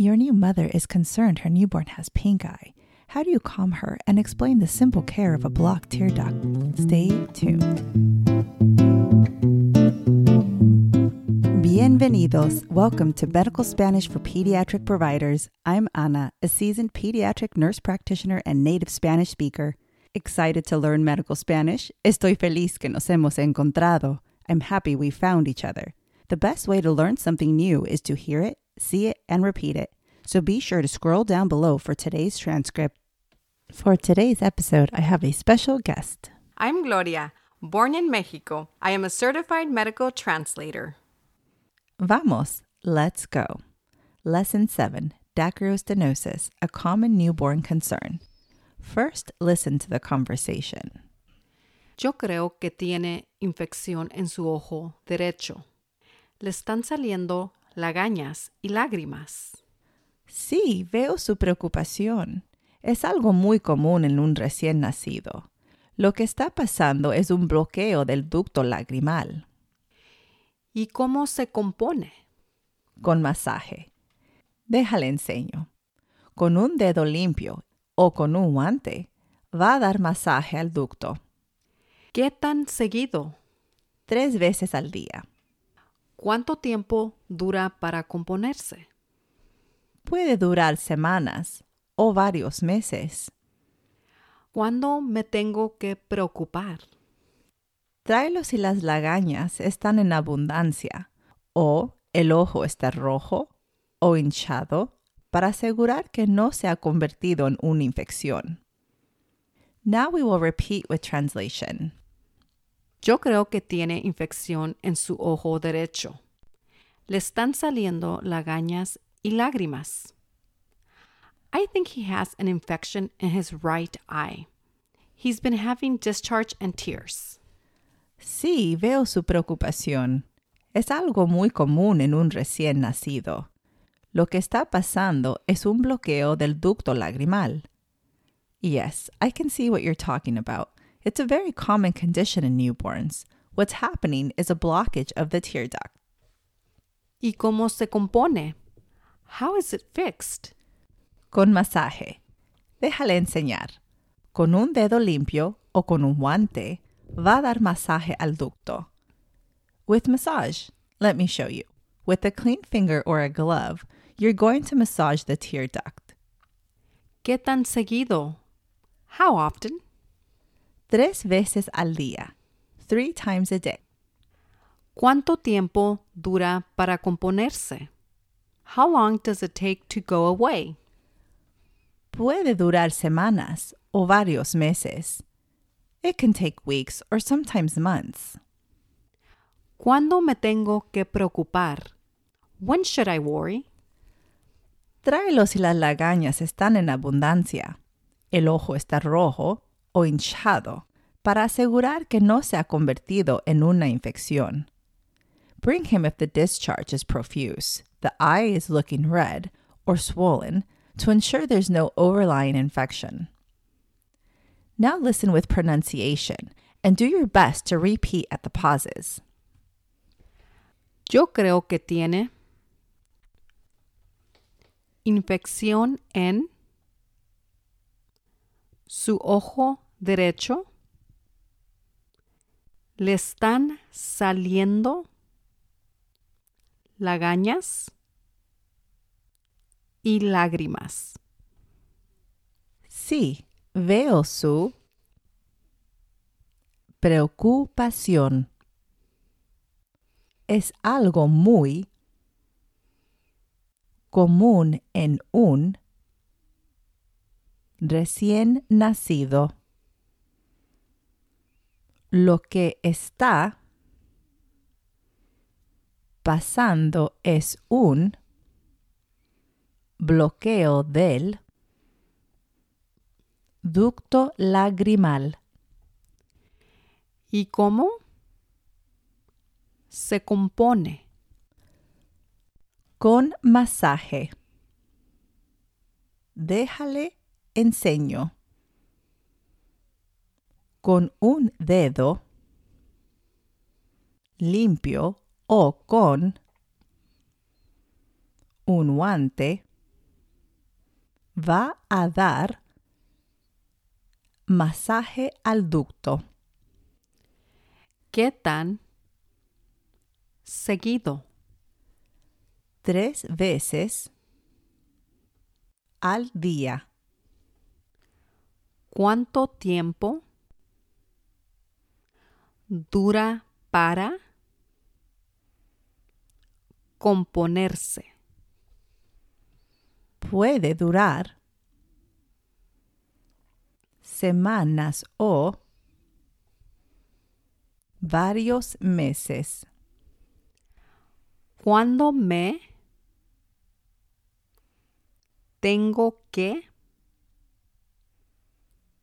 Your new mother is concerned her newborn has pink eye. How do you calm her and explain the simple care of a blocked tear duct? Stay tuned. Bienvenidos. Welcome to Medical Spanish for Pediatric Providers. I'm Ana, a seasoned pediatric nurse practitioner and native Spanish speaker. Excited to learn medical Spanish? Estoy feliz que nos hemos encontrado. I'm happy we found each other. The best way to learn something new is to hear it, see it, and repeat it. So be sure to scroll down below for today's transcript. For today's episode, I have a special guest. I'm Gloria. Born in Mexico, I am a certified medical translator. Vamos, let's go. Lesson 7 Dacryostenosis, a common newborn concern. First, listen to the conversation. Yo creo que tiene infección en su ojo derecho. Le están saliendo lagañas y lágrimas. Sí, veo su preocupación. Es algo muy común en un recién nacido. Lo que está pasando es un bloqueo del ducto lagrimal. ¿Y cómo se compone? Con masaje. Déjale enseño. Con un dedo limpio o con un guante, va a dar masaje al ducto. ¿Qué tan seguido? Tres veces al día. ¿Cuánto tiempo dura para componerse? Puede durar semanas o varios meses. ¿Cuándo me tengo que preocupar? Tráelo si las lagañas están en abundancia o el ojo está rojo o hinchado para asegurar que no se ha convertido en una infección. Now we will repeat with translation. Yo creo que tiene infección en su ojo derecho. Le están saliendo lagañas y lágrimas. I think he has an infection in his right eye. He's been having discharge and tears. Sí, veo su preocupación. Es algo muy común en un recién nacido. Lo que está pasando es un bloqueo del ducto lagrimal. Yes, I can see what you're talking about. It's a very common condition in newborns. What's happening is a blockage of the tear duct. ¿Y cómo se compone? How is it fixed? Con masaje. Déjale enseñar. Con un dedo limpio o con un guante, va a dar masaje al ducto. With massage, let me show you. With a clean finger or a glove, you're going to massage the tear duct. ¿Qué tan seguido? How often? Tres veces al día. Three times a day. ¿Cuánto tiempo dura para componerse? How long does it take to go away? Puede durar semanas o varios meses. It can take weeks or sometimes months. ¿Cuándo me tengo que preocupar? When should I worry? Tráelo si las lagañas están en abundancia, el ojo está rojo o hinchado, para asegurar que no se ha convertido en una infección. Bring him if the discharge is profuse, the eye is looking red or swollen, to ensure there's no overlying infection. Now listen with pronunciation and do your best to repeat at the pauses. Yo creo que tiene infección en su ojo derecho. Le están saliendo lagañas y lágrimas. Sí, veo su preocupación. Es algo muy común en un recién nacido. Lo que está pasando es un bloqueo del ducto lagrimal. ¿Y cómo se compone? Con masaje. Déjale enseño. Con un dedo limpio o con un guante va a dar masaje al ducto. ¿Qué tan seguido? tres veces al día. ¿Cuánto tiempo dura para componerse? Puede durar semanas o varios meses. ¿Cuándo me tengo que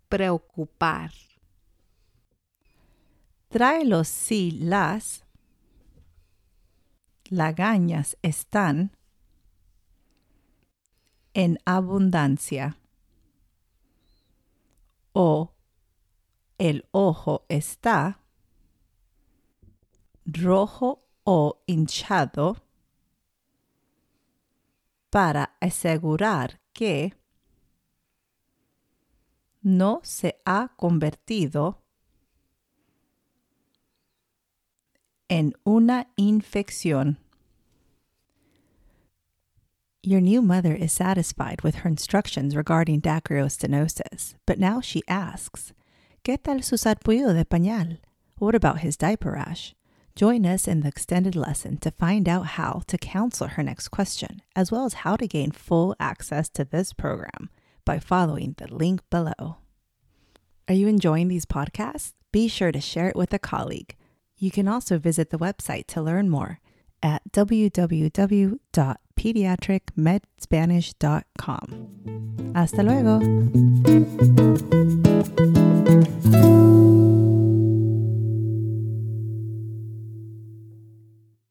preocupar? Tráelos si las lagañas están en abundancia o el ojo está rojo o hinchado para asegurar que no se ha convertido en una infección. Your new mother is satisfied with her instructions regarding dacryostenosis, but now she asks, ¿Qué tal su sarpullido de pañal? What about his diaper rash? Join us in the extended lesson to find out how to counsel her next question, as well as how to gain full access to this program by following the link below. Are you enjoying these podcasts? Be sure to share it with a colleague. You can also visit the website to learn more at www.pediatricmedspanish.com. Hasta luego.